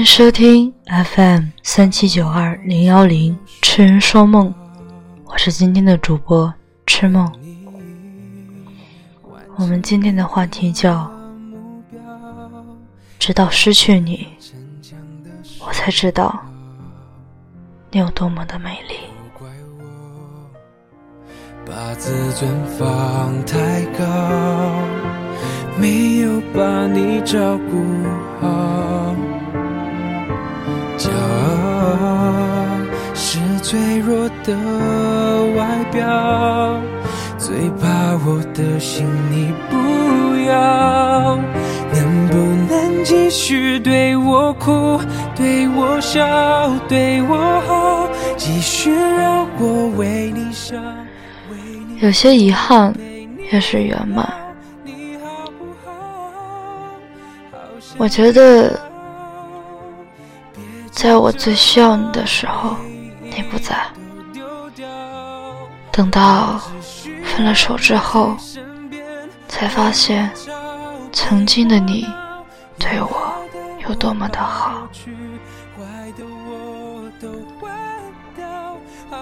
迎收听 FM 三七九二零幺零痴人说梦，我是今天的主播痴梦。我们今天的话题叫“直到失去你，我才知道你有多么的美丽”。把自尊放太高，没有把你照顾好。弱的外表，最怕我的心你不要。能不能继续对我哭，对我笑，对我好，继续让我为你想。有些遗憾也是圆满。我觉得。在我最需要你的时候，你不在。等到分了手之后，才发现曾经的你对我有多么的好。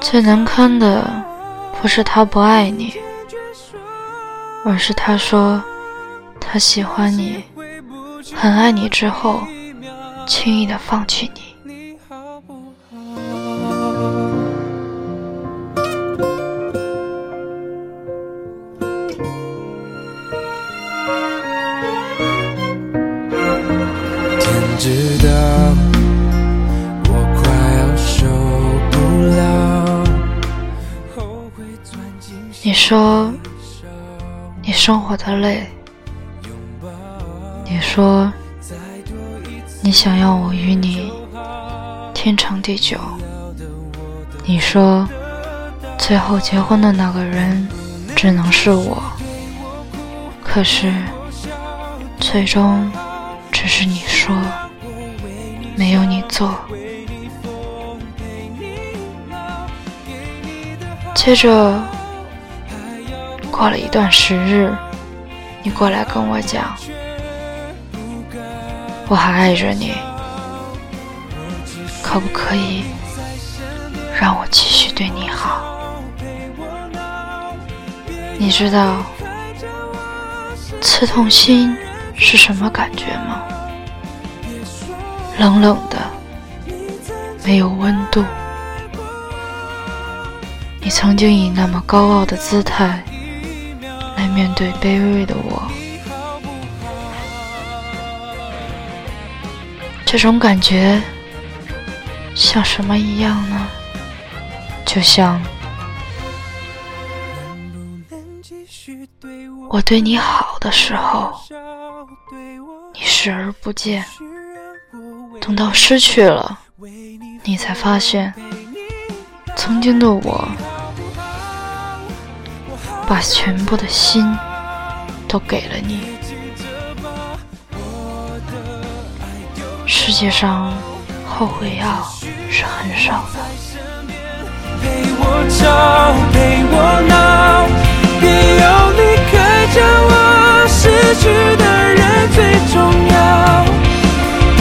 最难堪的不是他不爱你，而是他说他喜欢你，很爱你之后，轻易的放弃你。知道我快要受不了你说你生活的累，你说你想要我与你天长地久，你说最后结婚的那个人只能是我，可是最终只是你说，没有你做。接着。过了一段时日，你过来跟我讲，我还爱着你，可不可以让我继续对你好？你知道刺痛心是什么感觉吗？冷冷的，没有温度。你曾经以那么高傲的姿态。来面对卑微的我，这种感觉像什么一样呢？就像我对你好的时候，你视而不见；等到失去了，你才发现曾经的我。把全部的心都给了你。世界上后悔药是很少的。陪我吵，陪我闹，别又离开，将我失去的人最重要。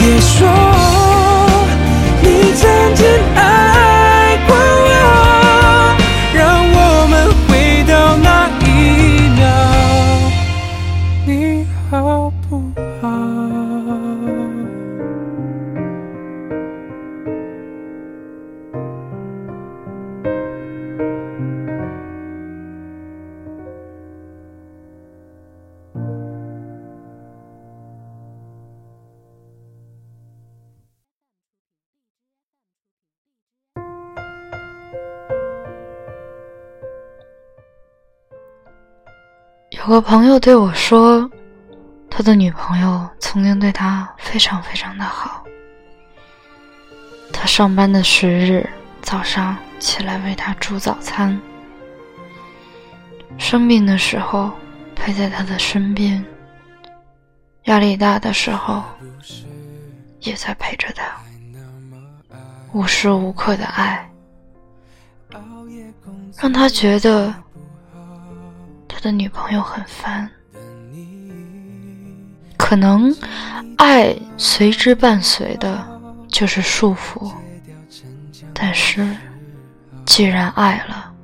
别说你曾经爱。有个朋友对我说，他的女朋友曾经对他非常非常的好。他上班的时日，早上起来为他煮早餐；生病的时候陪在他的身边；压力大的时候也在陪着他。无时无刻的爱，让他觉得。他的女朋友很烦，可能爱随之伴随的就是束缚，但是既然爱了，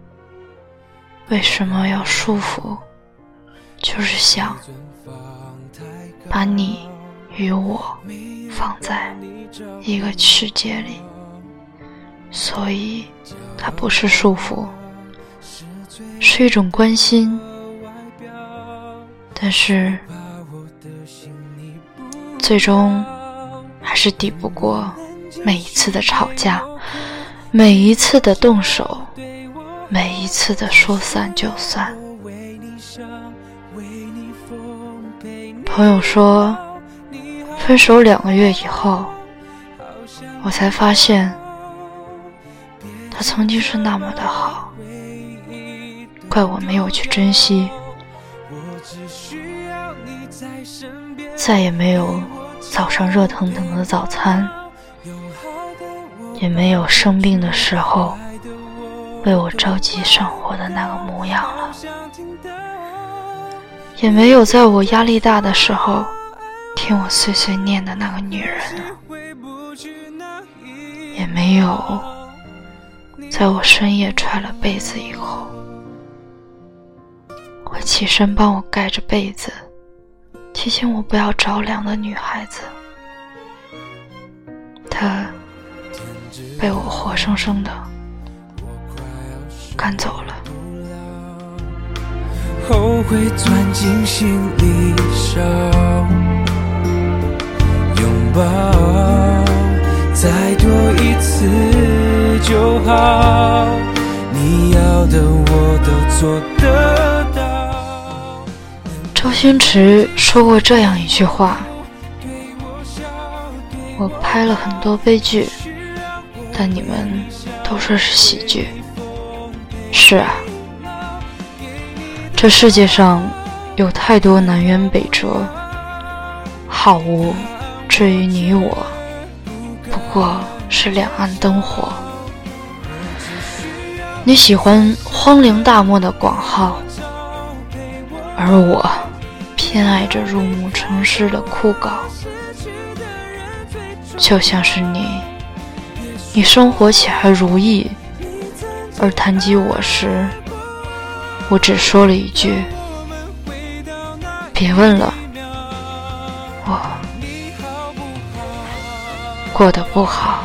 为什么要束缚？就是想把你与我放在一个世界里，所以它不是束缚，是一种关心，但是。最终，还是抵不过每一次的吵架，每一次的动手，每一次的说散就散。朋友说，分手两个月以后，我才发现，他曾经是那么的好，怪我没有去珍惜。再也没有早上热腾腾的早餐，也没有生病的时候为我着急上火的那个模样了，也没有在我压力大的时候听我碎碎念的那个女人，也没有在我深夜踹了被子以后会起身帮我盖着被子。提醒我不要着凉的女孩子，她被我活生生的赶走了。后悔钻进心里烧，拥抱再多一次就好。你要的我都做得。周星驰说过这样一句话：“我拍了很多悲剧，但你们都说是喜剧。”是啊，这世界上有太多南辕北辙，好无至于你我，不过是两岸灯火。你喜欢荒凉大漠的广浩，而我。偏爱着入暮城市的枯槁，就像是你，你生活起还如意，而谈及我时，我只说了一句：“别问了，我过得不好。”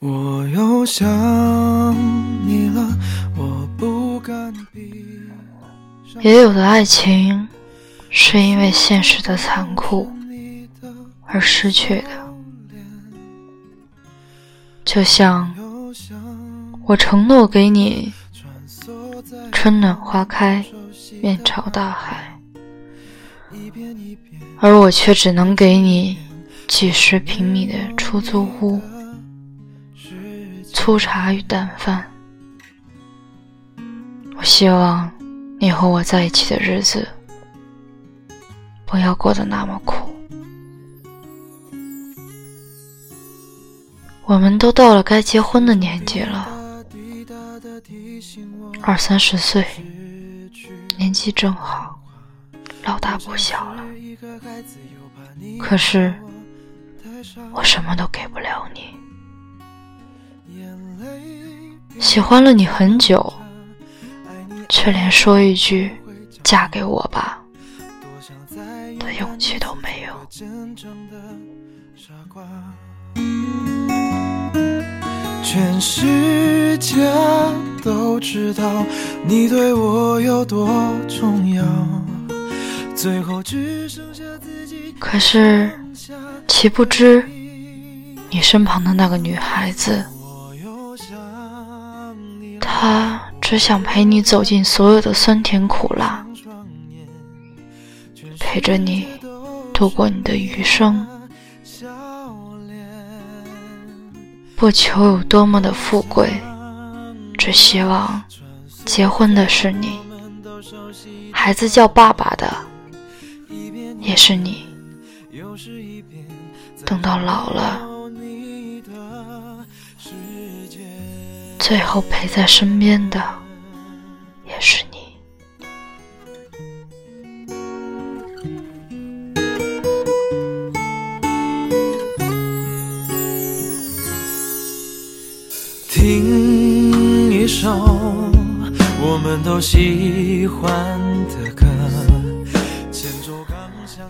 我又想你了，我不敢也有的爱情是因为现实的残酷而失去的，就像我承诺给你春暖花开、面朝大海，而我却只能给你几十平米的出租屋。粗茶与淡饭。我希望你和我在一起的日子不要过得那么苦。我们都到了该结婚的年纪了，二三十岁，年纪正好，老大不小了。可是我什么都给不了你。喜欢了你很久，却连说一句“嫁给我吧”的勇气都没有。全世界都知道你对我有多重要，最后只剩下自己。可是，岂不知你身旁的那个女孩子，他只想陪你走进所有的酸甜苦辣，陪着你度过你的余生。不求有多么的富贵，只希望结婚的是你，孩子叫爸爸的也是你，等到老了，最后陪在身边的也是你。听一首我们都喜欢的歌。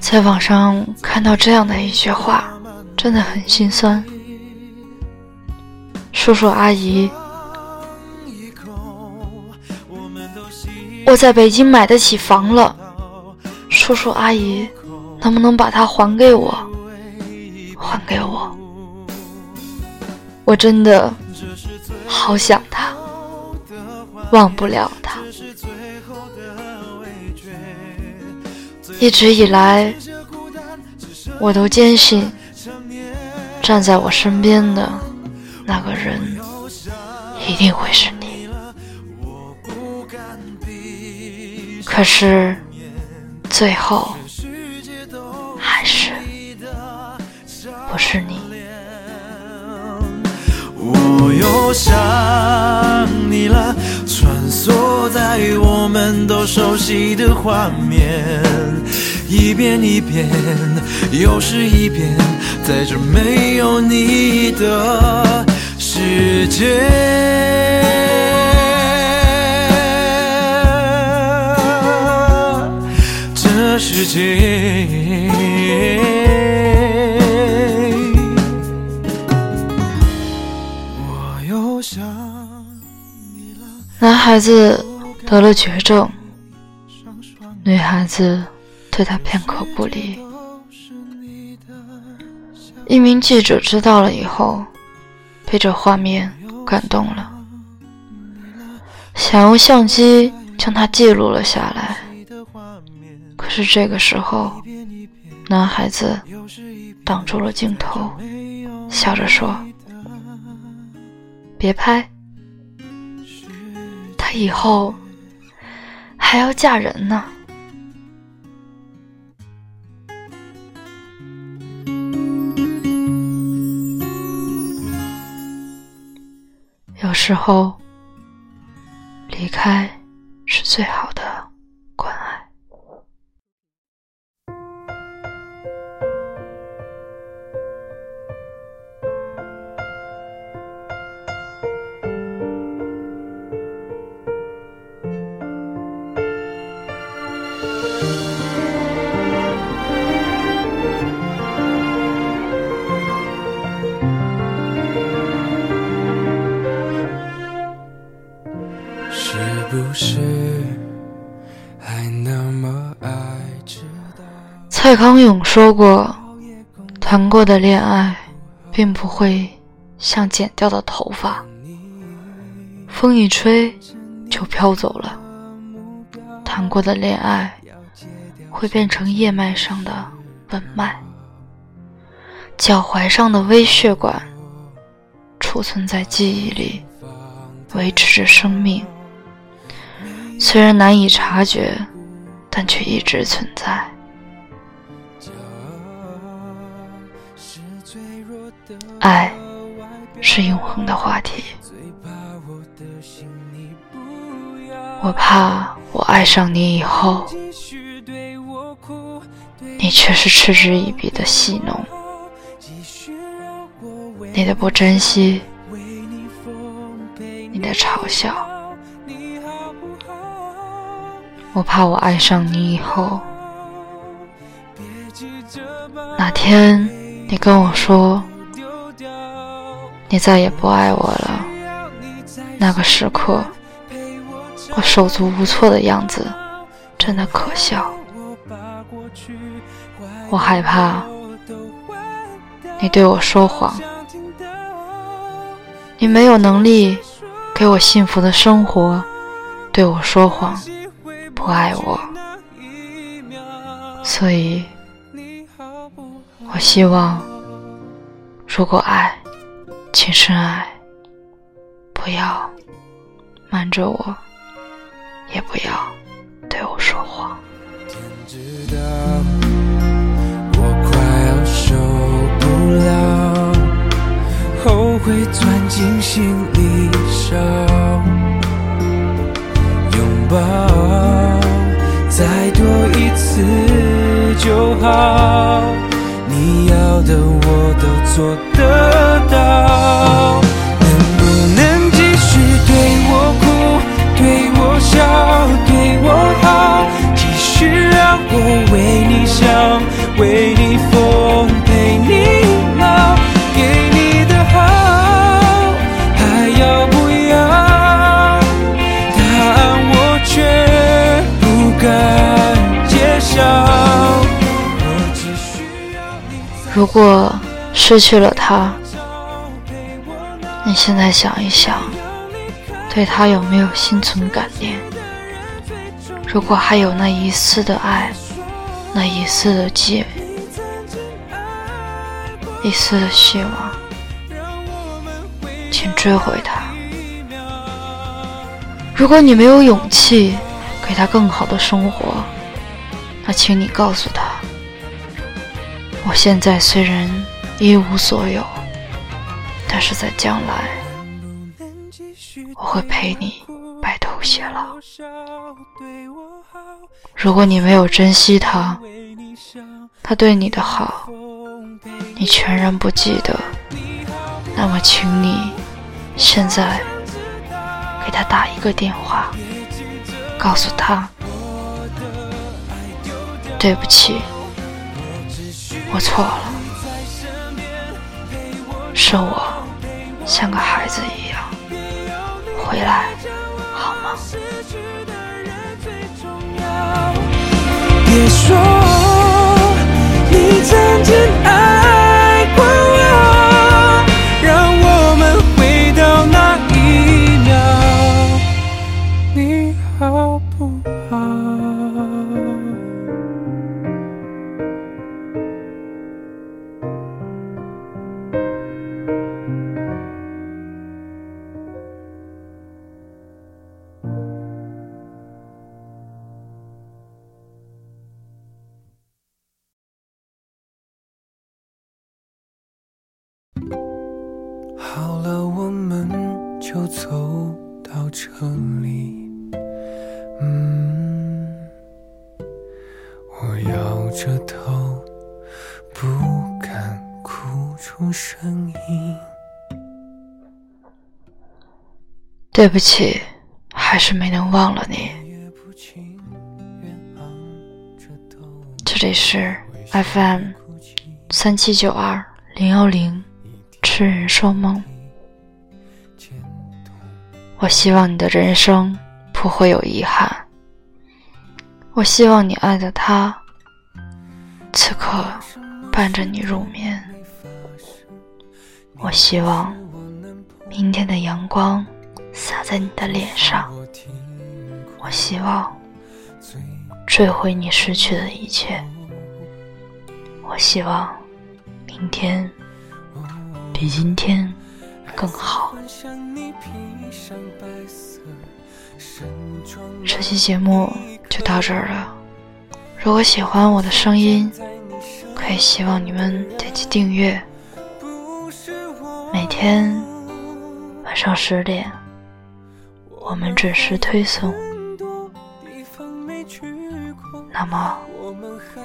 在网上看到这样的一句话，真的很心酸。叔叔阿姨，我在北京买得起房了，叔叔阿姨，能不能把它还给我？还给我，我真的。好想他，忘不了他。一直以来，我都坚信，站在我身边的那个人一定会是。可是，最后还是不是你。我又想你了，穿梭在我们都熟悉的画面，一遍一遍，又是一遍，在这没有你的世界，世界。男孩子得了绝症，女孩子对他片刻不离。一名记者知道了以后，被这画面感动了，想用相机将它记录了下来。是这个时候，男孩子挡住了镜头，笑着说：“别拍。”她以后还要嫁人呢。有时候，蔡康永说过：“谈过的恋爱，并不会像剪掉的头发，风一吹就飘走了。谈过的恋爱，会变成叶脉上的纹脉，脚踝上的微血管，储存在记忆里，维持着生命。虽然难以察觉，但却一直存在。”爱是永恒的话题。我怕我爱上你以后，你却是嗤之以鼻的戏弄，你的不珍惜，你的嘲笑。我怕我爱上你以后，哪天你跟我说你再也不爱我了，那个时刻。我手足无措的样子，真的可笑。我害怕你对我说谎，你没有能力给我幸福的生活，对我说谎，不爱我。所以，我希望，如果爱，请深爱，不要瞒着我。也不要对我说谎。天知道我快要受不了，后悔钻进心里烧，抱再多一次就好，你要的我都做得到。如果失去了他，你现在想一想，对他有没有心存感念？如果还有那一丝的爱。那一丝的记，一丝的希望，请追回他。如果你没有勇气给他更好的生活，那请你告诉他：我现在虽然一无所有，但是在将来，我会陪你白头偕老。如果你没有珍惜他，他对你的好，你全然不记得，那么请你现在给他打一个电话，告诉他，对不起，我错了，是我像个孩子一样，回来好吗？别说你曾经爱好了，我们就走到这里。嗯，我摇着头，不敢哭出声音。对不起，还是没能忘了你。这里是 FM 三七九二零幺零。痴人说梦，我希望你的人生不会有遗憾。我希望你爱的他，此刻伴着你入眠。我希望明天的阳光洒在你的脸上。我希望追回你失去的一切。我希望明天。比今天更好。这期节目就到这儿了。如果喜欢我的声音，可以希望你们点击订阅。每天晚上十点，我们准时推送那么，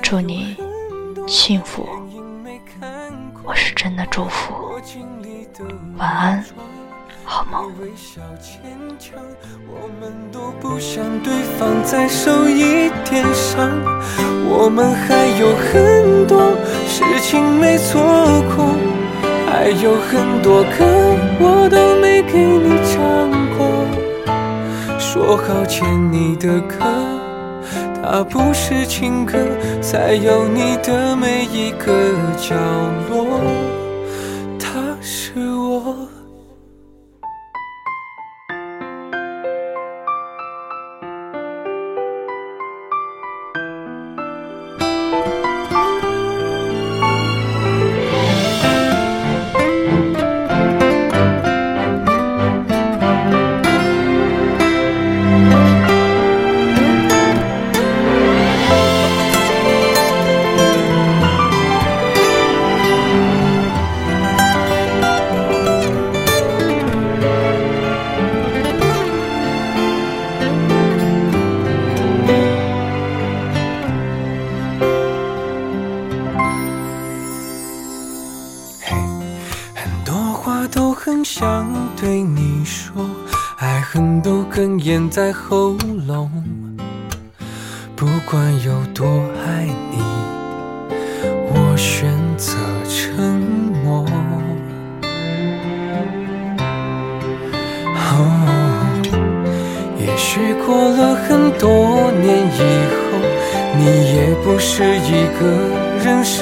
祝你幸福。我是真的祝福。晚安，好梦。我们都不想对方再受一点伤，我们还有很多事情没做过，还有很多歌我都没给你唱过。说好欠你的歌。它不是情歌，在有你的每一个角落，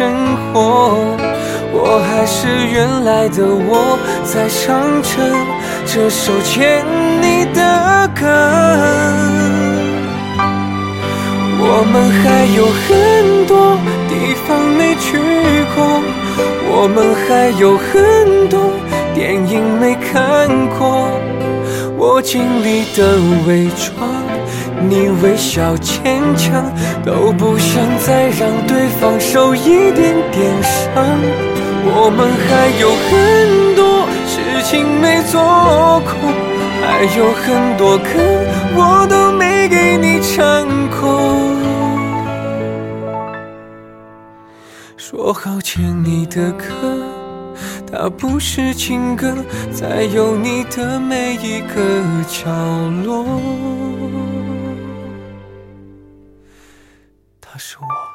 生活。我还是原来的我，在唱着这首欠你的歌。我们还有很多地方没去过，我们还有很多电影没看过。我尽力的伪装，你微笑坚强，都不想再让对方受一点点伤。我们还有很多事情没做过，还有很多歌我都没给你唱过。说好欠你的歌，它不是情歌，在有你的每一个角落，是我。